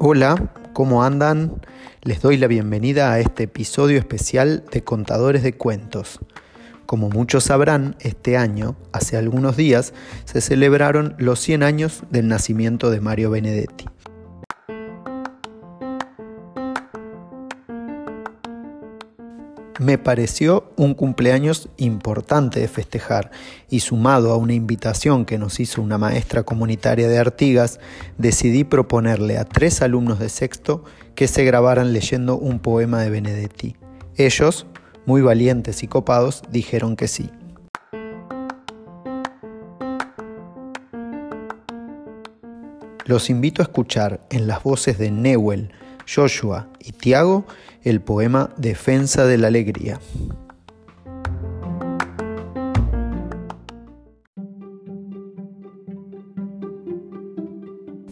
Hola, ¿cómo andan? Les doy la bienvenida a este episodio especial de Contadores de Cuentos. Como muchos sabrán, este año, hace algunos días, se celebraron los 100 años del nacimiento de Mario Benedetti. Me pareció un cumpleaños importante de festejar y sumado a una invitación que nos hizo una maestra comunitaria de Artigas, decidí proponerle a tres alumnos de sexto que se grabaran leyendo un poema de Benedetti. Ellos, muy valientes y copados, dijeron que sí. Los invito a escuchar en las voces de Newell, Joshua y Tiago el poema Defensa de la Alegría.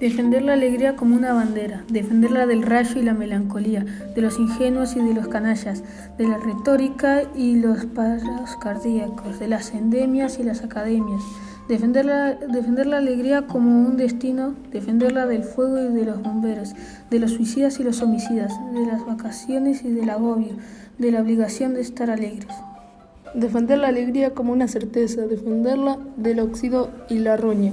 Defender la alegría como una bandera, defenderla del rayo y la melancolía, de los ingenuos y de los canallas, de la retórica y los paros cardíacos, de las endemias y las academias. Defender la, defender la alegría como un destino, defenderla del fuego y de los bomberos, de los suicidas y los homicidas, de las vacaciones y del agobio, de la obligación de estar alegres. Defender la alegría como una certeza, defenderla del óxido y la roña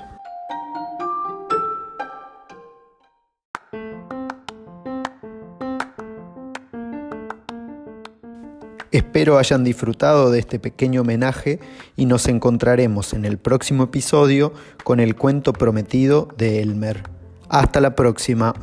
Espero hayan disfrutado de este pequeño homenaje y nos encontraremos en el próximo episodio con el cuento prometido de Elmer. Hasta la próxima.